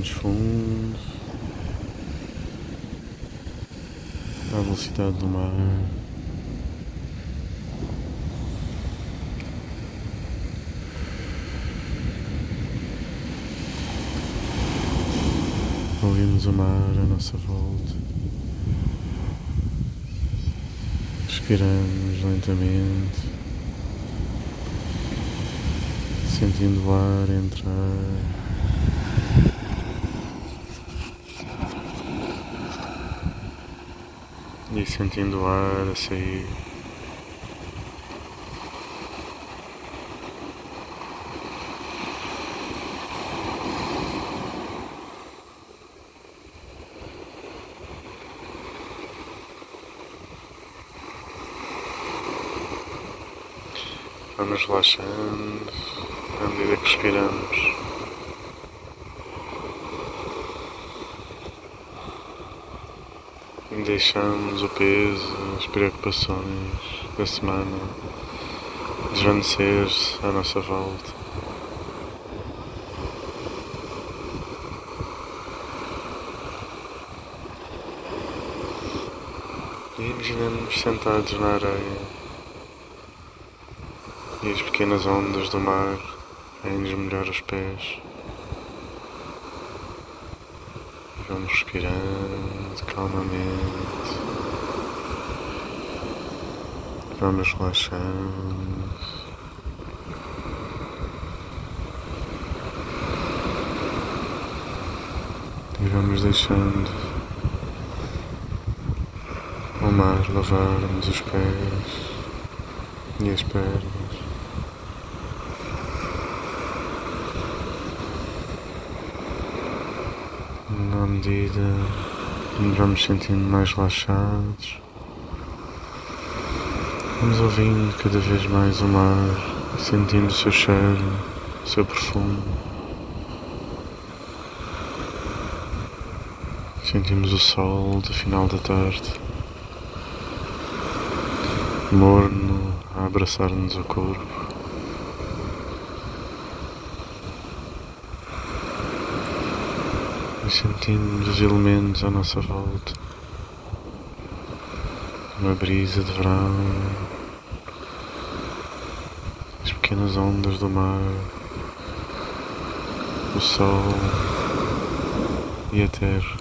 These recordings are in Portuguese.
Respiramos fundo. À velocidade do mar. Ouvimos o mar à nossa volta. Respiramos lentamente, sentindo o ar entrar. E sentindo o ar a sair. Vamos relaxando à medida que respiramos. E deixamos o peso, as preocupações da semana desvanecer-se à nossa volta. E imaginamos sentados na areia e as pequenas ondas do mar vêm-nos molhar os pés. E vamos respirando calmamente. Vamos relaxando. E vamos deixando o mar lavar-nos os pés e as pernas. Na medida que nos vamos sentindo mais relaxados, vamos ouvindo cada vez mais o mar, sentindo o seu cheiro, o seu perfume. Sentimos o sol do final da tarde, morno a abraçar-nos o corpo. E sentimos os elementos à nossa volta. Uma brisa de verão, as pequenas ondas do mar, o sol e a terra.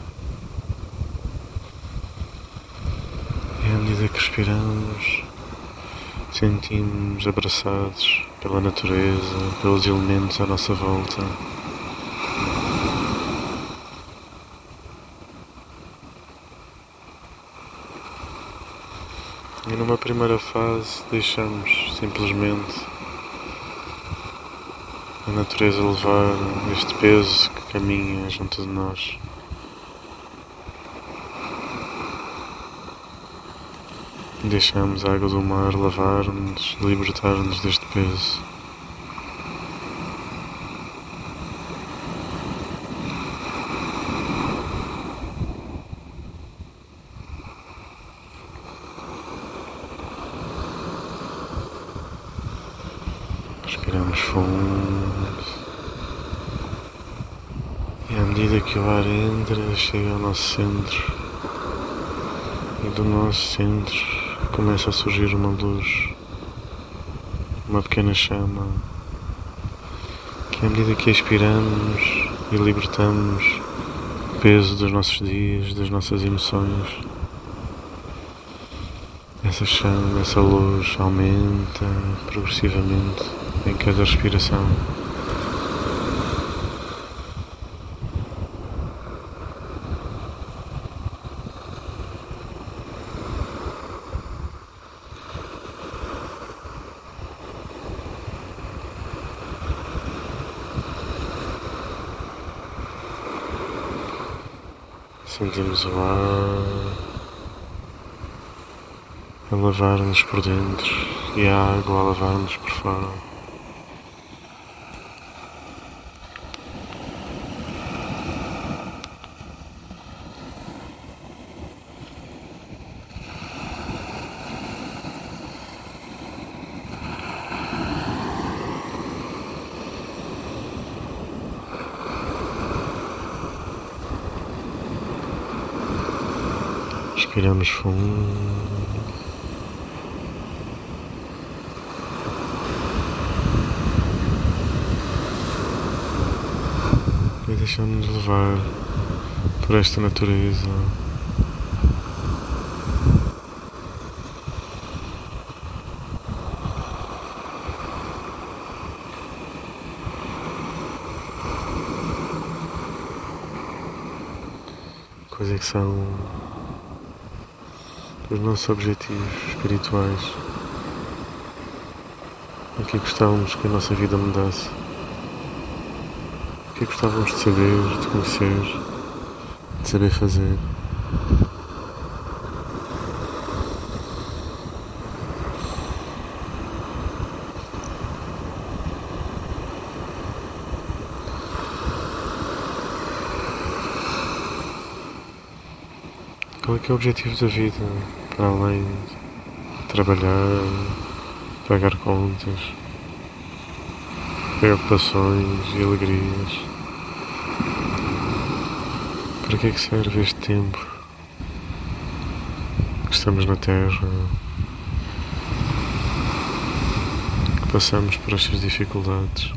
E à medida que respiramos, sentimos abraçados pela natureza, pelos elementos à nossa volta. E numa primeira fase deixamos simplesmente a natureza levar este peso que caminha junto de nós. Deixamos a água do mar lavar-nos, libertar-nos deste peso. Respiramos fundo. E à medida que o ar entra, chega ao nosso centro. E do nosso centro começa a surgir uma luz, uma pequena chama, que à medida que expiramos e libertamos o peso dos nossos dias, das nossas emoções, essa chama, essa luz aumenta progressivamente em cada respiração. Sentimos o ar a lavar-nos por dentro e a água a lavar-nos por fora. Respiramos fundo. E deixamos-nos levar por esta natureza. É que são os nossos objetivos espirituais? O que gostávamos que a nossa vida mudasse? O que gostávamos de saber, de conhecer, de saber fazer? Qual é que é o objetivo da vida? Para além de trabalhar, pagar contas, preocupações e alegrias. Para que é que serve este tempo que estamos na Terra? Que passamos por estas dificuldades?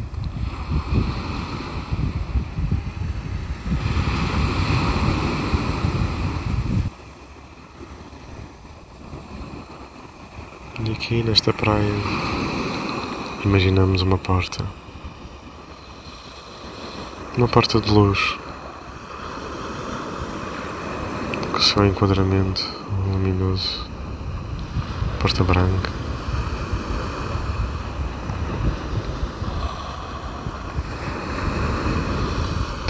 E aqui nesta praia imaginamos uma porta. Uma porta de luz. Com seu enquadramento luminoso. Porta branca.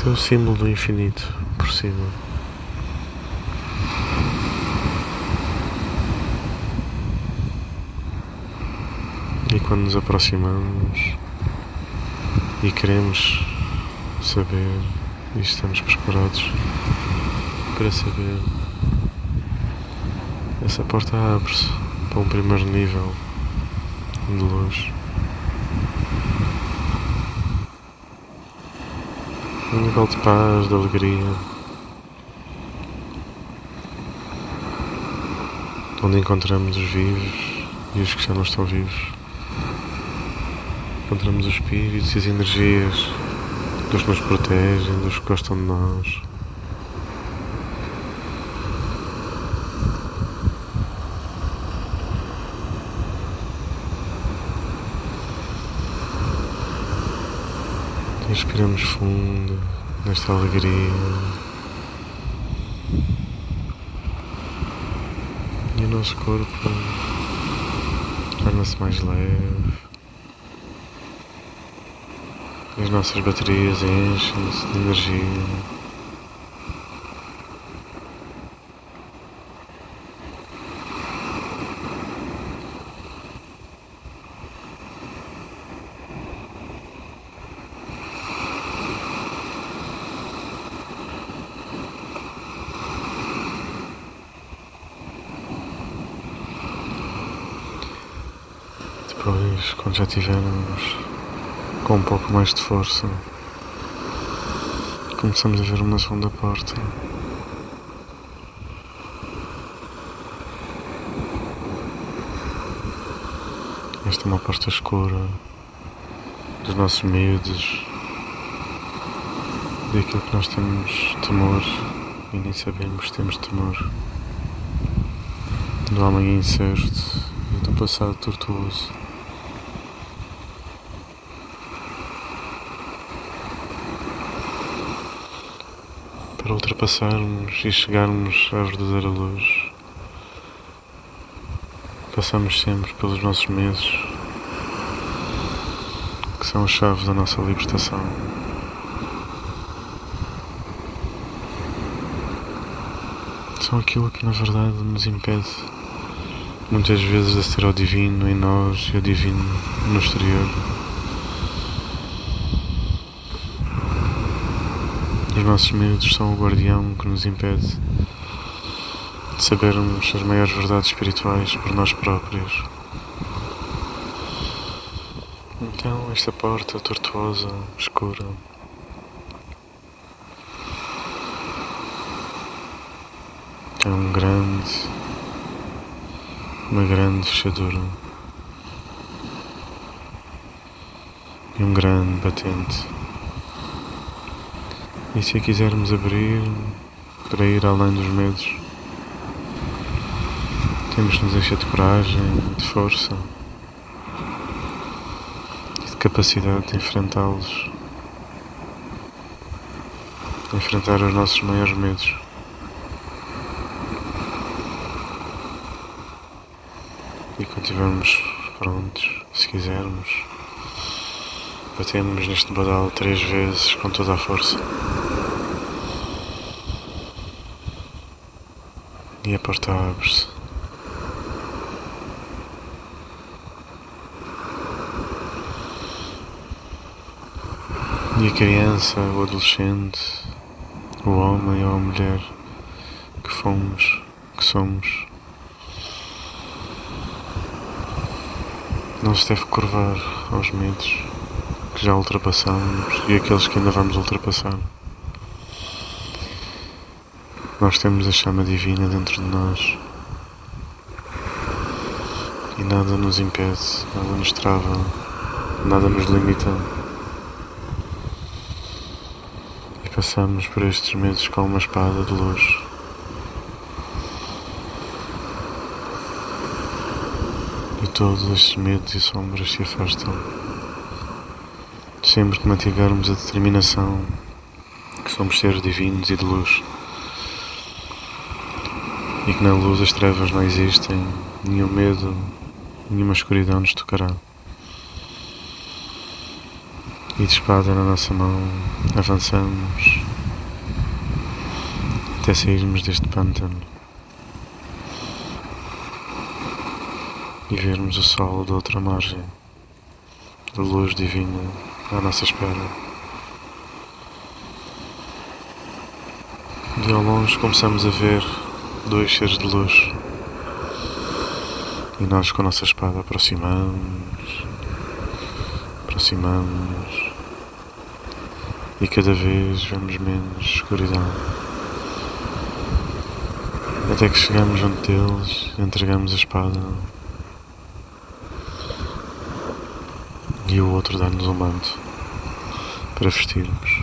Tem o símbolo do infinito por cima. E quando nos aproximamos e queremos saber e estamos preparados para saber, essa porta abre-se para um primeiro nível de luz. Um nível de paz, de alegria. Onde encontramos os vivos e os que já não estão vivos encontramos os espíritos e as energias dos que nos protegem, dos que gostam de nós. Respiramos fundo nesta alegria. E o nosso corpo torna-se mais leve. As nossas baterias enchem-se de energia. Depois, quando já tivermos com um pouco mais de força, começamos a ver uma segunda porta. Esta é uma porta escura dos nossos medos, daquilo que nós temos temor e nem sabemos que temos temor, do amanhã incerto e do passado tortuoso. Para ultrapassarmos e chegarmos à verdadeira luz. Passamos sempre pelos nossos medos, que são a chave da nossa libertação. São aquilo que na verdade nos impede muitas vezes de aceder ao divino em nós e ao divino no exterior. Os nossos medos são o guardião que nos impede de sabermos as maiores verdades espirituais por nós próprios. Então, esta porta tortuosa, escura, É um grande, uma grande fechadura e um grande batente. E se a quisermos abrir para ir além dos medos, temos de nos encher de coragem, de força e de capacidade de enfrentá-los, enfrentar os nossos maiores medos. E quando estivermos prontos, se quisermos, batemos neste badal três vezes com toda a força. E a porta abre-se. E a criança, o adolescente, o homem ou a mulher que fomos, que somos, não se deve curvar aos medos que já ultrapassamos e aqueles que ainda vamos ultrapassar. Nós temos a chama divina dentro de nós e nada nos impede, nada nos trava, nada nos limita. passamos por estes meses com uma espada de luz. E todos estes medos e sombras se afastam. Sempre que mantivermos a determinação que somos seres divinos e de luz. E que na luz as trevas não existem, nenhum medo, nenhuma escuridão nos tocará e de espada na nossa mão avançamos até sairmos deste pântano e vermos o sol da outra margem, da luz divina à nossa espera. De ao longe começamos a ver dois seres de luz e nós com a nossa espada aproximamos, aproximamos e cada vez vemos menos escuridão. Até que chegamos junto deles, entregamos a espada e o outro dá-nos um manto para vestirmos.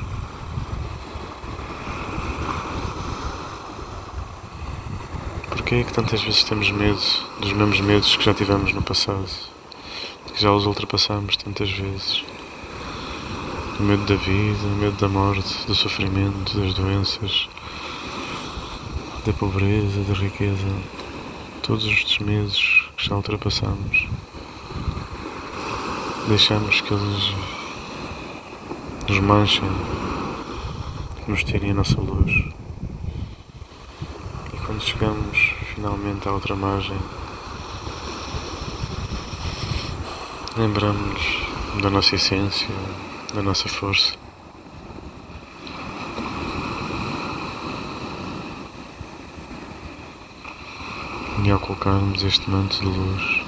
Porquê é que tantas vezes temos medo dos mesmos medos que já tivemos no passado? Que já os ultrapassamos tantas vezes? o medo da vida, o medo da morte, do sofrimento, das doenças, da pobreza, da riqueza, todos estes medos que já ultrapassamos. Deixamos que eles nos manchem, nos tirem a nossa luz. E quando chegamos finalmente à outra margem, lembramos da nossa essência, da nossa força. E ao colocarmos este manto de luz,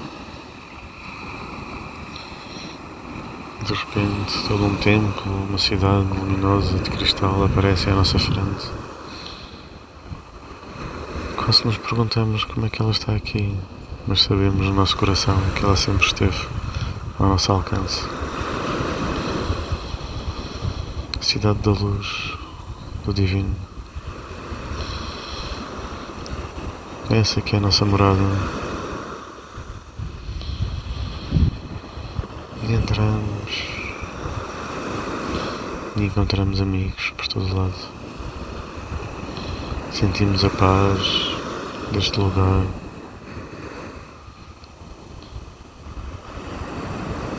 de repente todo um templo, uma cidade luminosa de cristal aparece à nossa frente. Quase nos perguntamos como é que ela está aqui, mas sabemos no nosso coração que ela sempre esteve ao nosso alcance cidade da luz, do divino. Essa que é a nossa morada. E entramos e encontramos amigos por todo lado. Sentimos a paz deste lugar.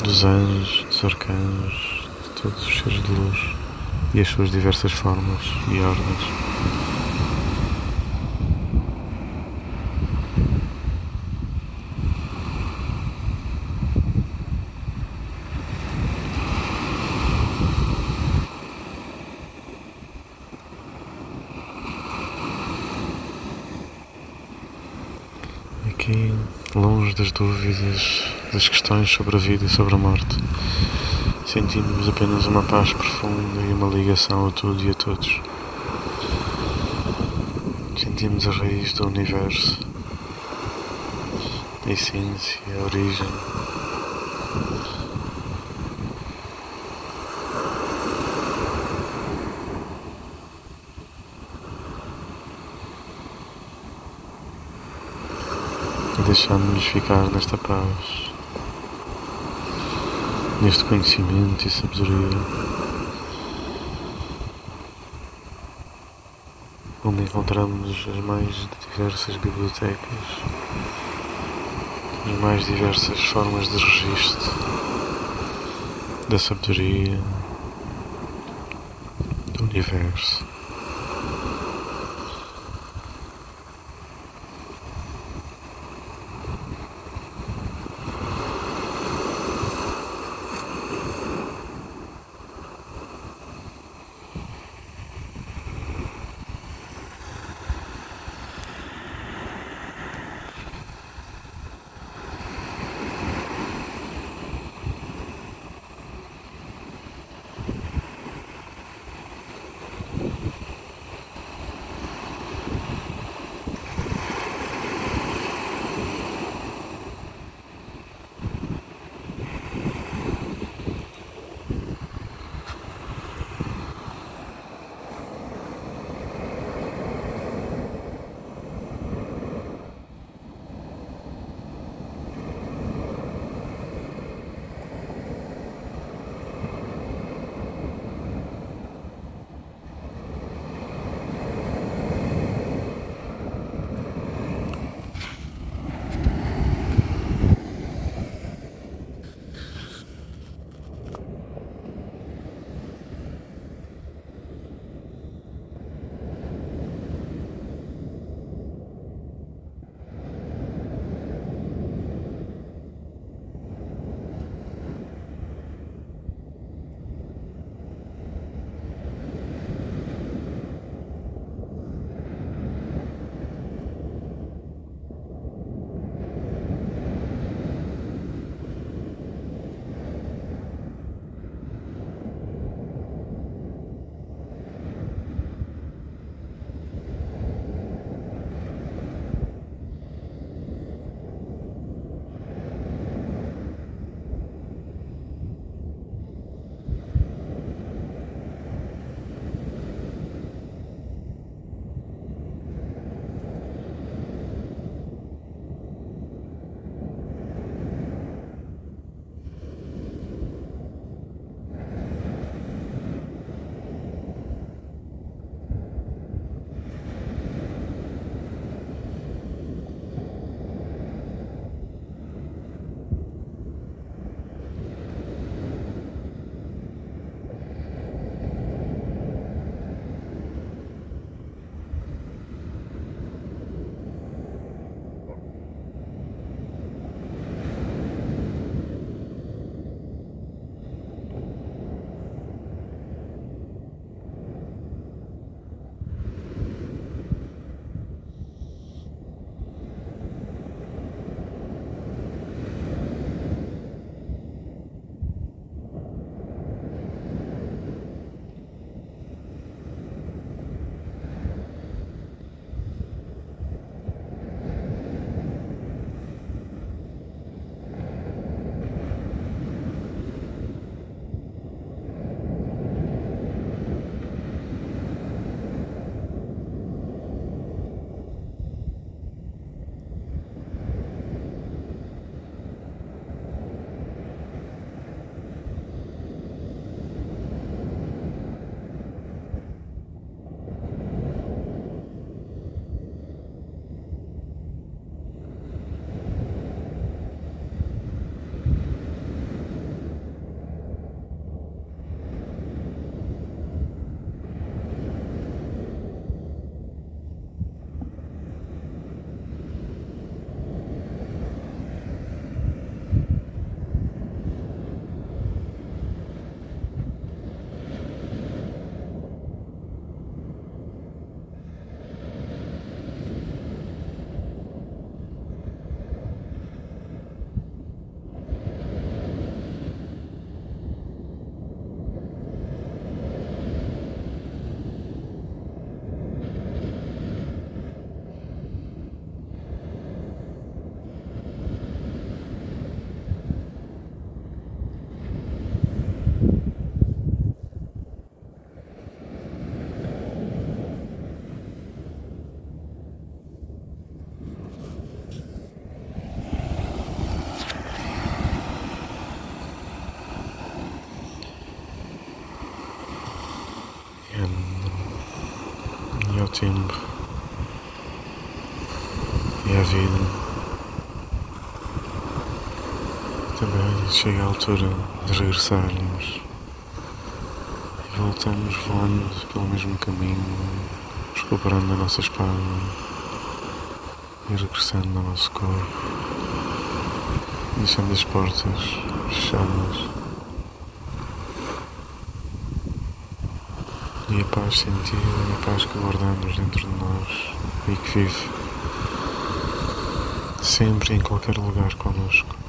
Dos anjos, dos arcanos, de todos os seres de luz e as suas diversas formas e ordens. Aqui, das dúvidas, das questões sobre a vida e sobre a morte sentimos apenas uma paz profunda e uma ligação a tudo e a todos. sentimos a raiz do universo, a essência, a origem. E deixamos-nos ficar nesta paz, neste conhecimento e sabedoria. onde encontramos as mais diversas bibliotecas, as mais diversas formas de registro da sabedoria do universo. Tempo e à vida. Também chega a altura de regressarmos e voltamos voando pelo mesmo caminho, recuperando a nossa espada e regressando ao nosso corpo, deixando as portas fechadas. E a paz sentida, a paz que guardamos dentro de nós e que vive sempre em qualquer lugar connosco.